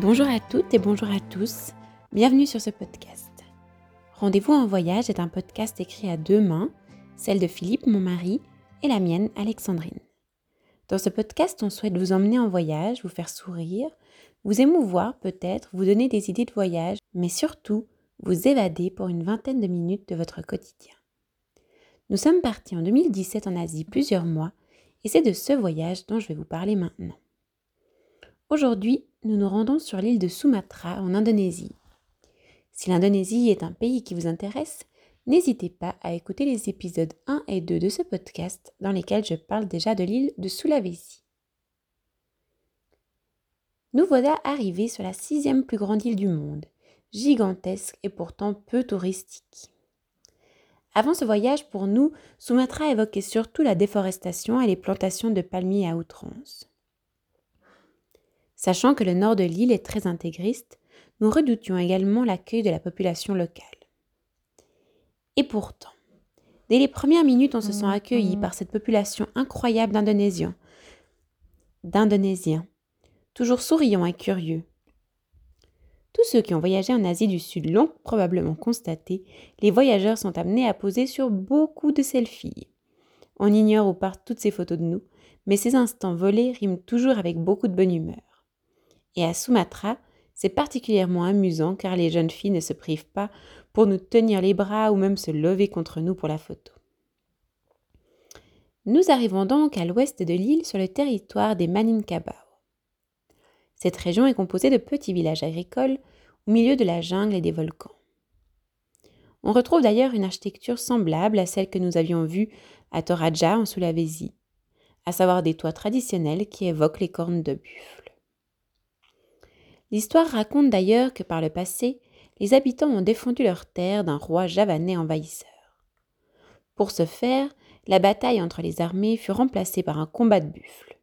Bonjour à toutes et bonjour à tous, bienvenue sur ce podcast. Rendez-vous en voyage est un podcast écrit à deux mains, celle de Philippe, mon mari, et la mienne, Alexandrine. Dans ce podcast, on souhaite vous emmener en voyage, vous faire sourire, vous émouvoir peut-être, vous donner des idées de voyage, mais surtout vous évader pour une vingtaine de minutes de votre quotidien. Nous sommes partis en 2017 en Asie plusieurs mois, et c'est de ce voyage dont je vais vous parler maintenant. Aujourd'hui, nous nous rendons sur l'île de Sumatra en Indonésie. Si l'Indonésie est un pays qui vous intéresse, n'hésitez pas à écouter les épisodes 1 et 2 de ce podcast dans lesquels je parle déjà de l'île de Sulawesi. Nous voilà arrivés sur la sixième plus grande île du monde, gigantesque et pourtant peu touristique. Avant ce voyage, pour nous, Sumatra évoquait surtout la déforestation et les plantations de palmiers à outrance. Sachant que le nord de l'île est très intégriste, nous redoutions également l'accueil de la population locale. Et pourtant, dès les premières minutes, on se sent accueilli par cette population incroyable d'Indonésiens, d'Indonésiens, toujours souriants et curieux. Tous ceux qui ont voyagé en Asie du Sud l'ont probablement constaté, les voyageurs sont amenés à poser sur beaucoup de selfies. On ignore où partent toutes ces photos de nous, mais ces instants volés riment toujours avec beaucoup de bonne humeur. Et à Sumatra, c'est particulièrement amusant car les jeunes filles ne se privent pas pour nous tenir les bras ou même se lever contre nous pour la photo. Nous arrivons donc à l'ouest de l'île sur le territoire des Maninkabao. Cette région est composée de petits villages agricoles au milieu de la jungle et des volcans. On retrouve d'ailleurs une architecture semblable à celle que nous avions vue à Toraja en Sulawesi, à savoir des toits traditionnels qui évoquent les cornes de buffle. L'histoire raconte d'ailleurs que par le passé, les habitants ont défendu leurs terres d'un roi javanais envahisseur. Pour ce faire, la bataille entre les armées fut remplacée par un combat de buffles.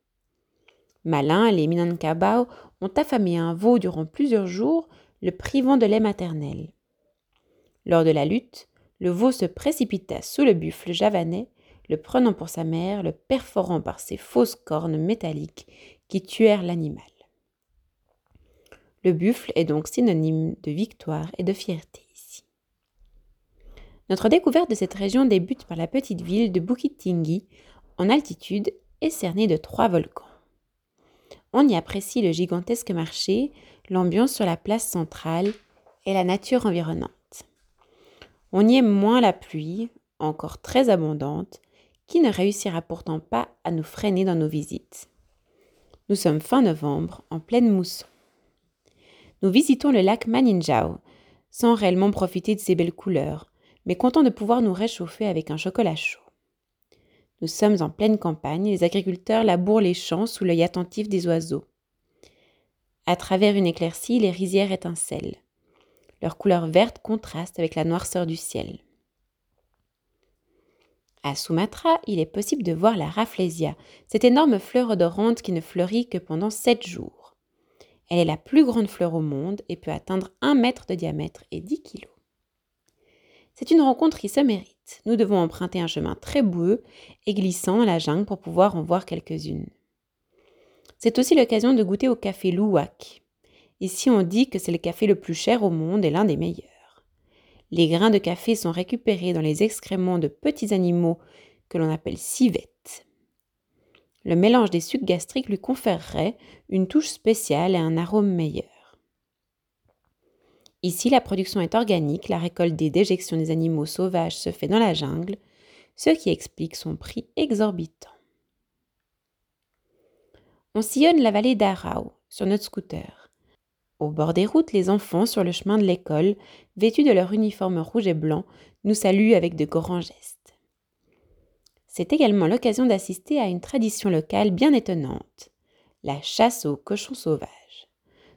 Malins, les Minangkabau ont affamé un veau durant plusieurs jours, le privant de lait maternel. Lors de la lutte, le veau se précipita sous le buffle javanais, le prenant pour sa mère, le perforant par ses fausses cornes métalliques qui tuèrent l'animal. Le buffle est donc synonyme de victoire et de fierté ici. Notre découverte de cette région débute par la petite ville de Bukit Tinggi, en altitude et cernée de trois volcans. On y apprécie le gigantesque marché, l'ambiance sur la place centrale et la nature environnante. On y aime moins la pluie, encore très abondante, qui ne réussira pourtant pas à nous freiner dans nos visites. Nous sommes fin novembre, en pleine mousson nous visitons le lac Maninjao, sans réellement profiter de ses belles couleurs, mais contents de pouvoir nous réchauffer avec un chocolat chaud. Nous sommes en pleine campagne, les agriculteurs labourent les champs sous l'œil attentif des oiseaux. À travers une éclaircie, les rizières étincellent. Leur couleur verte contraste avec la noirceur du ciel. À Sumatra, il est possible de voir la Rafflesia, cette énorme fleur odorante qui ne fleurit que pendant sept jours. Elle est la plus grande fleur au monde et peut atteindre 1 mètre de diamètre et 10 kilos. C'est une rencontre qui se mérite. Nous devons emprunter un chemin très boueux et glissant dans la jungle pour pouvoir en voir quelques-unes. C'est aussi l'occasion de goûter au café Louak. Ici, on dit que c'est le café le plus cher au monde et l'un des meilleurs. Les grains de café sont récupérés dans les excréments de petits animaux que l'on appelle civettes. Le mélange des sucs gastriques lui conférerait une touche spéciale et un arôme meilleur. Ici, la production est organique, la récolte des déjections des animaux sauvages se fait dans la jungle, ce qui explique son prix exorbitant. On sillonne la vallée d'Arao sur notre scooter. Au bord des routes, les enfants sur le chemin de l'école, vêtus de leur uniforme rouge et blanc, nous saluent avec de grands gestes. C'est également l'occasion d'assister à une tradition locale bien étonnante, la chasse aux cochons sauvages.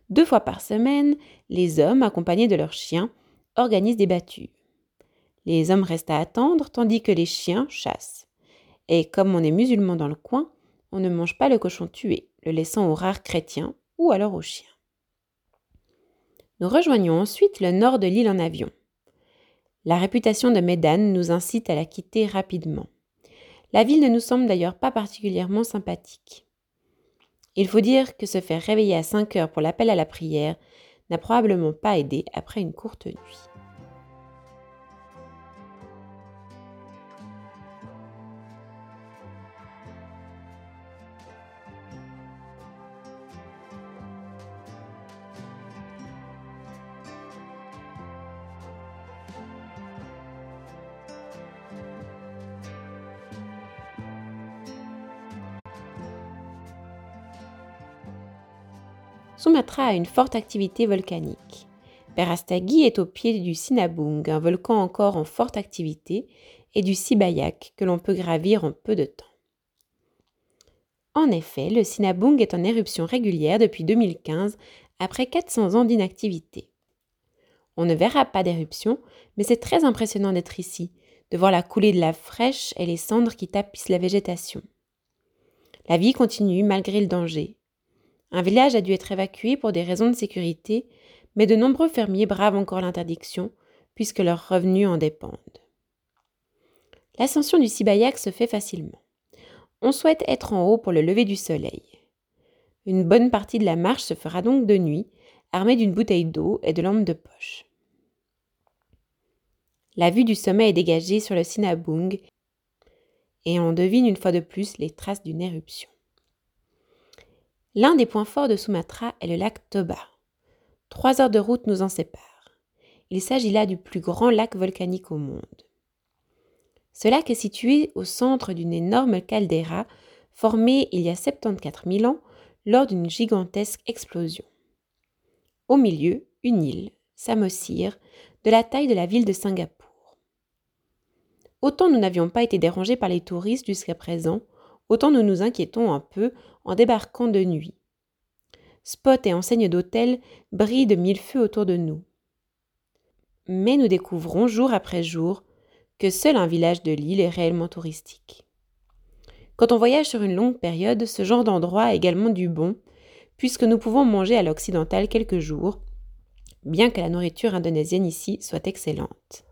Deux fois par semaine, les hommes, accompagnés de leurs chiens, organisent des battues. Les hommes restent à attendre tandis que les chiens chassent. Et comme on est musulman dans le coin, on ne mange pas le cochon tué, le laissant aux rares chrétiens ou alors aux chiens. Nous rejoignons ensuite le nord de l'île en avion. La réputation de Medan nous incite à la quitter rapidement. La ville ne nous semble d'ailleurs pas particulièrement sympathique. Il faut dire que se faire réveiller à 5 heures pour l'appel à la prière n'a probablement pas aidé après une courte nuit. Sumatra une forte activité volcanique. Perastagi est au pied du Sinabung, un volcan encore en forte activité, et du Sibayak, que l'on peut gravir en peu de temps. En effet, le Sinabung est en éruption régulière depuis 2015, après 400 ans d'inactivité. On ne verra pas d'éruption, mais c'est très impressionnant d'être ici, de voir la coulée de la fraîche et les cendres qui tapissent la végétation. La vie continue malgré le danger. Un village a dû être évacué pour des raisons de sécurité, mais de nombreux fermiers bravent encore l'interdiction, puisque leurs revenus en dépendent. L'ascension du Sibayak se fait facilement. On souhaite être en haut pour le lever du soleil. Une bonne partie de la marche se fera donc de nuit, armée d'une bouteille d'eau et de lampes de poche. La vue du sommet est dégagée sur le Sinabung et on devine une fois de plus les traces d'une éruption. L'un des points forts de Sumatra est le lac Toba. Trois heures de route nous en séparent. Il s'agit là du plus grand lac volcanique au monde. Ce lac est situé au centre d'une énorme caldeira formée il y a 74 000 ans lors d'une gigantesque explosion. Au milieu, une île, Samosir, de la taille de la ville de Singapour. Autant nous n'avions pas été dérangés par les touristes jusqu'à présent, autant nous nous inquiétons un peu en débarquant de nuit. Spots et enseignes d'hôtels brillent de mille feux autour de nous. Mais nous découvrons jour après jour que seul un village de l'île est réellement touristique. Quand on voyage sur une longue période, ce genre d'endroit a également du bon, puisque nous pouvons manger à l'occidental quelques jours, bien que la nourriture indonésienne ici soit excellente.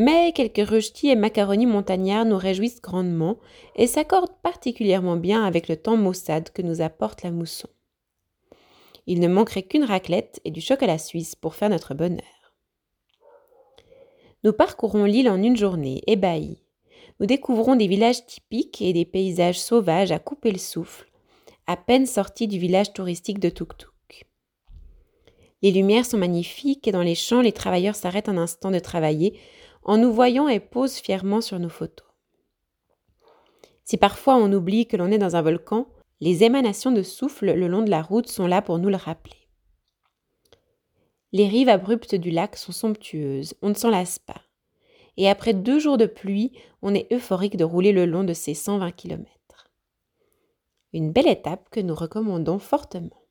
Mais quelques rösti et macaronis montagnards nous réjouissent grandement et s'accordent particulièrement bien avec le temps maussade que nous apporte la mousson. Il ne manquerait qu'une raclette et du chocolat suisse pour faire notre bonheur. Nous parcourons l'île en une journée, ébahis. Nous découvrons des villages typiques et des paysages sauvages à couper le souffle, à peine sortis du village touristique de Tuktuk. Les lumières sont magnifiques et dans les champs, les travailleurs s'arrêtent un instant de travailler en nous voyant et posent fièrement sur nos photos. Si parfois on oublie que l'on est dans un volcan, les émanations de souffle le long de la route sont là pour nous le rappeler. Les rives abruptes du lac sont somptueuses, on ne s'en lasse pas. Et après deux jours de pluie, on est euphorique de rouler le long de ces 120 km. Une belle étape que nous recommandons fortement.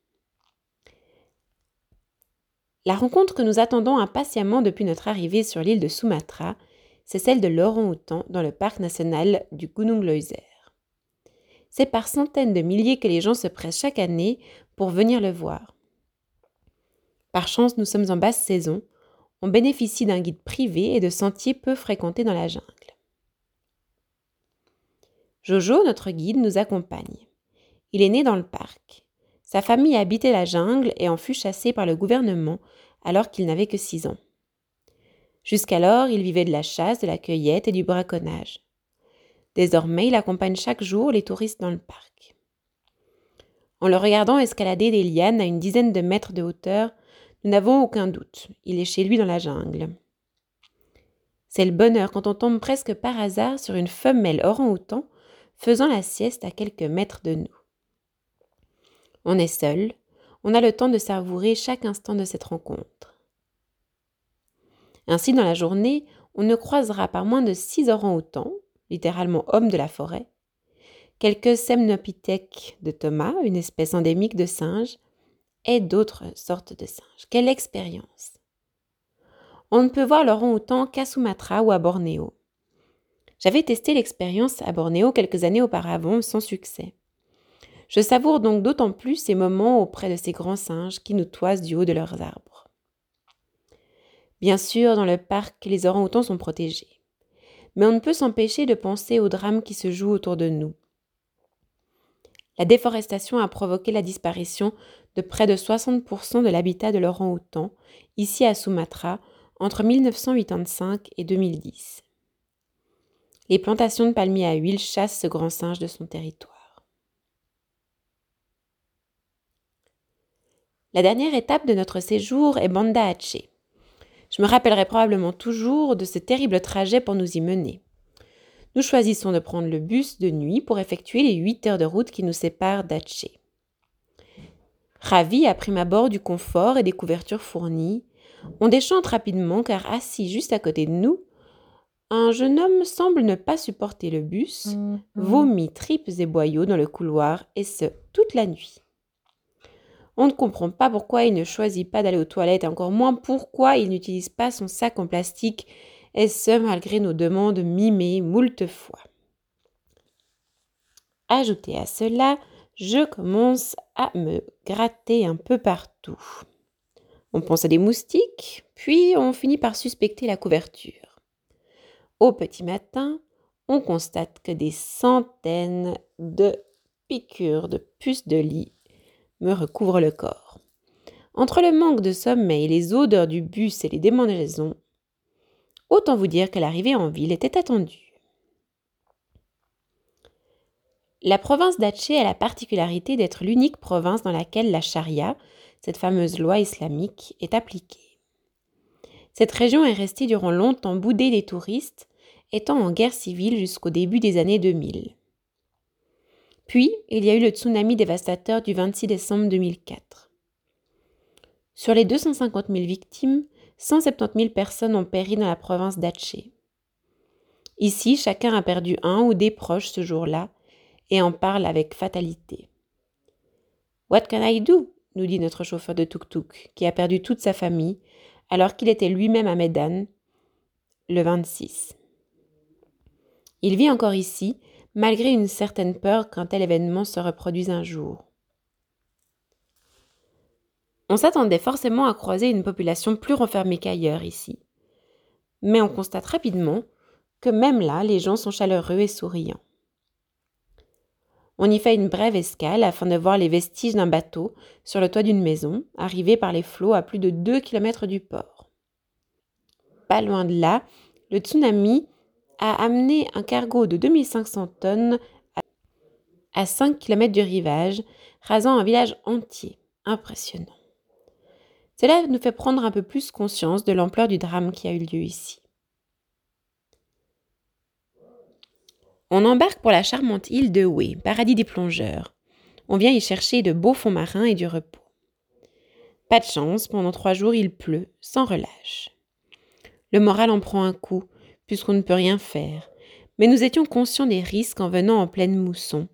La rencontre que nous attendons impatiemment depuis notre arrivée sur l'île de Sumatra, c'est celle de l'orang-outan dans le parc national du Gunung Leuser. C'est par centaines de milliers que les gens se pressent chaque année pour venir le voir. Par chance, nous sommes en basse saison, on bénéficie d'un guide privé et de sentiers peu fréquentés dans la jungle. Jojo, notre guide, nous accompagne. Il est né dans le parc. Sa famille habitait la jungle et en fut chassé par le gouvernement alors qu'il n'avait que six ans. Jusqu'alors, il vivait de la chasse, de la cueillette et du braconnage. Désormais, il accompagne chaque jour les touristes dans le parc. En le regardant escalader des lianes à une dizaine de mètres de hauteur, nous n'avons aucun doute, il est chez lui dans la jungle. C'est le bonheur quand on tombe presque par hasard sur une femelle orang-outan faisant la sieste à quelques mètres de nous. On est seul, on a le temps de savourer chaque instant de cette rencontre. Ainsi, dans la journée, on ne croisera pas moins de six orang-outans, littéralement hommes de la forêt, quelques semnopithèques de Thomas, une espèce endémique de singe, et d'autres sortes de singes. Quelle expérience On ne peut voir l'orang-outan qu'à Sumatra ou à Bornéo. J'avais testé l'expérience à Bornéo quelques années auparavant sans succès. Je savoure donc d'autant plus ces moments auprès de ces grands singes qui nous toisent du haut de leurs arbres. Bien sûr, dans le parc, les orang-outans sont protégés. Mais on ne peut s'empêcher de penser au drame qui se joue autour de nous. La déforestation a provoqué la disparition de près de 60% de l'habitat de l'orang-outan, ici à Sumatra, entre 1985 et 2010. Les plantations de palmiers à huile chassent ce grand singe de son territoire. La dernière étape de notre séjour est Banda Aceh. Je me rappellerai probablement toujours de ce terrible trajet pour nous y mener. Nous choisissons de prendre le bus de nuit pour effectuer les 8 heures de route qui nous séparent d'Aceh. Ravi à prime abord du confort et des couvertures fournies, on déchante rapidement car assis juste à côté de nous, un jeune homme semble ne pas supporter le bus, mm-hmm. vomit tripes et boyaux dans le couloir, et ce, toute la nuit. On ne comprend pas pourquoi il ne choisit pas d'aller aux toilettes, et encore moins pourquoi il n'utilise pas son sac en plastique, et ce, malgré nos demandes mimées moult fois. Ajoutez à cela, je commence à me gratter un peu partout. On pense à des moustiques, puis on finit par suspecter la couverture. Au petit matin, on constate que des centaines de piqûres de puces de lit me recouvrent le corps. Entre le manque de sommeil, les odeurs du bus et les démangeaisons, autant vous dire que l'arrivée en ville était attendue. La province d'Aceh a la particularité d'être l'unique province dans laquelle la charia, cette fameuse loi islamique, est appliquée. Cette région est restée durant longtemps boudée des touristes, étant en guerre civile jusqu'au début des années 2000. Puis, il y a eu le tsunami dévastateur du 26 décembre 2004. Sur les 250 000 victimes, 170 000 personnes ont péri dans la province d'Aceh. Ici, chacun a perdu un ou des proches ce jour-là et en parle avec fatalité. What can I do? nous dit notre chauffeur de tuk-tuk, qui a perdu toute sa famille alors qu'il était lui-même à Medan le 26. Il vit encore ici, malgré une certaine peur qu'un tel événement se reproduise un jour. On s'attendait forcément à croiser une population plus renfermée qu'ailleurs ici. Mais on constate rapidement que même là, les gens sont chaleureux et souriants. On y fait une brève escale afin de voir les vestiges d'un bateau sur le toit d'une maison, arrivé par les flots à plus de 2 km du port. Pas loin de là, le tsunami a amené un cargo de 2500 tonnes à 5 km du rivage, rasant un village entier. Impressionnant. Cela nous fait prendre un peu plus conscience de l'ampleur du drame qui a eu lieu ici. On embarque pour la charmante île de Houé, paradis des plongeurs. On vient y chercher de beaux fonds marins et du repos. Pas de chance, pendant trois jours il pleut, sans relâche. Le moral en prend un coup, puisqu'on ne peut rien faire, mais nous étions conscients des risques en venant en pleine mousson.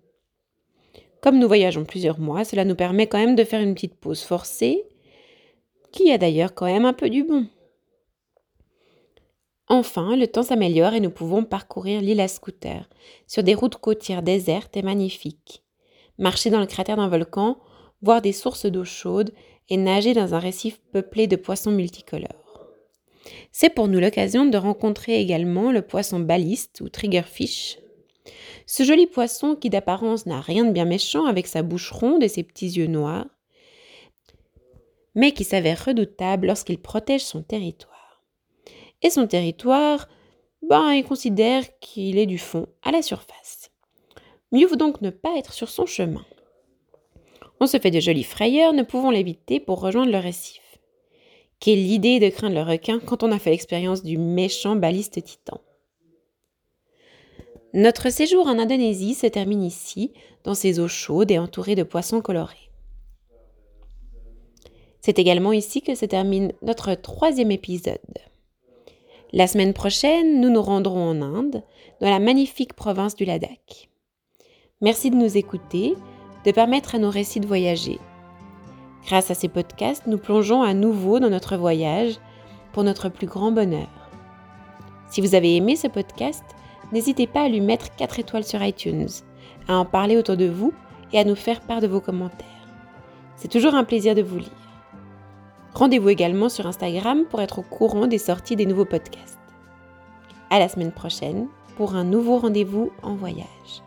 Comme nous voyageons plusieurs mois, cela nous permet quand même de faire une petite pause forcée, qui a d'ailleurs quand même un peu du bon. Enfin, le temps s'améliore et nous pouvons parcourir l'île à scooter, sur des routes côtières désertes et magnifiques. Marcher dans le cratère d'un volcan, voir des sources d'eau chaude et nager dans un récif peuplé de poissons multicolores. C'est pour nous l'occasion de rencontrer également le poisson baliste ou triggerfish. Ce joli poisson qui d'apparence n'a rien de bien méchant avec sa bouche ronde et ses petits yeux noirs, mais qui s'avère redoutable lorsqu'il protège son territoire et son territoire, ben, il considère qu'il est du fond à la surface. Mieux vaut donc ne pas être sur son chemin. On se fait de jolies frayeurs, ne pouvons l'éviter pour rejoindre le récif. Quelle idée de craindre le requin quand on a fait l'expérience du méchant baliste titan. Notre séjour en Indonésie se termine ici, dans ces eaux chaudes et entourées de poissons colorés. C'est également ici que se termine notre troisième épisode. La semaine prochaine, nous nous rendrons en Inde, dans la magnifique province du Ladakh. Merci de nous écouter, de permettre à nos récits de voyager. Grâce à ces podcasts, nous plongeons à nouveau dans notre voyage pour notre plus grand bonheur. Si vous avez aimé ce podcast, n'hésitez pas à lui mettre 4 étoiles sur iTunes, à en parler autour de vous et à nous faire part de vos commentaires. C'est toujours un plaisir de vous lire. Rendez-vous également sur Instagram pour être au courant des sorties des nouveaux podcasts. À la semaine prochaine pour un nouveau rendez-vous en voyage.